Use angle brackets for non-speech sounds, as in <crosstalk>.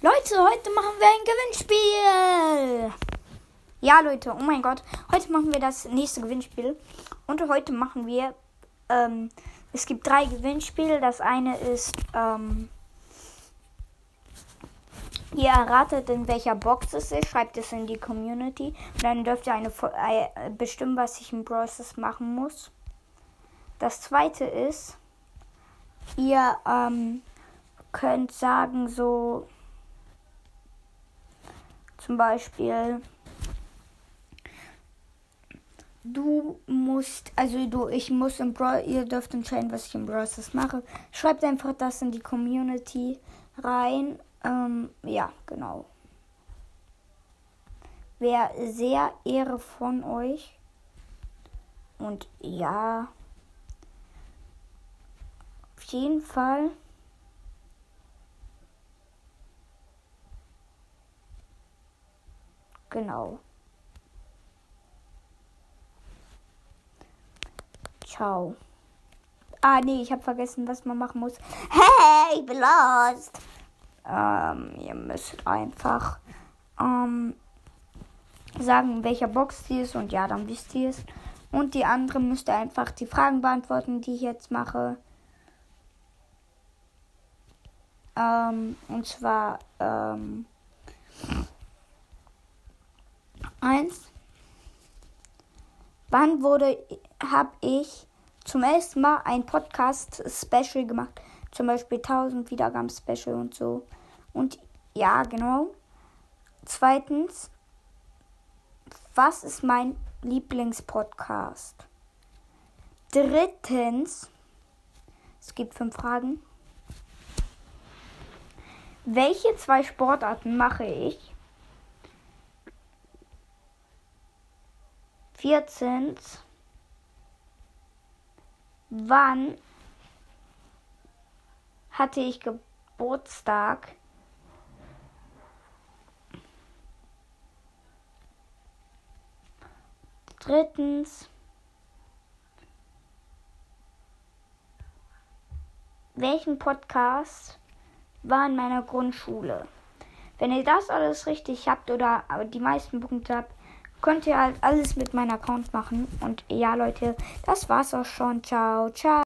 Leute, heute machen wir ein Gewinnspiel. Ja, Leute, oh mein Gott. Heute machen wir das nächste Gewinnspiel. Und heute machen wir, ähm, es gibt drei Gewinnspiele. Das eine ist, ähm, ihr erratet, in welcher Box es ist. Schreibt es in die Community. Und dann dürft ihr eine, äh, bestimmen, was ich im Process machen muss. Das zweite ist, ihr, ähm, könnt sagen, so zum Beispiel, du musst, also du, ich muss im Brawl, ihr dürft entscheiden, was ich im Brawl mache. Schreibt einfach das in die Community rein. Ähm, ja, genau. Wäre sehr Ehre von euch. Und ja, auf jeden Fall. Genau. Ciao. Ah, nee, ich habe vergessen, was man machen muss. <laughs> Hey, ich bin lost. Ähm, ihr müsst einfach ähm, sagen, in welcher Box die ist und ja, dann wisst ihr es. Und die andere müsst ihr einfach die Fragen beantworten, die ich jetzt mache. Ähm, und zwar, ähm, 1. Wann wurde, habe ich zum ersten Mal ein Podcast-Special gemacht? Zum Beispiel 1000 Wiedergaben-Special und so. Und ja, genau. Zweitens, was ist mein Lieblingspodcast? Drittens, es gibt fünf Fragen. Welche zwei Sportarten mache ich? 14. Wann hatte ich Geburtstag? Drittens. Welchen Podcast war in meiner Grundschule? Wenn ihr das alles richtig habt oder die meisten Punkte habt, könnt ihr halt alles mit meinem Account machen. Und ja, Leute, das war's auch schon. Ciao, ciao.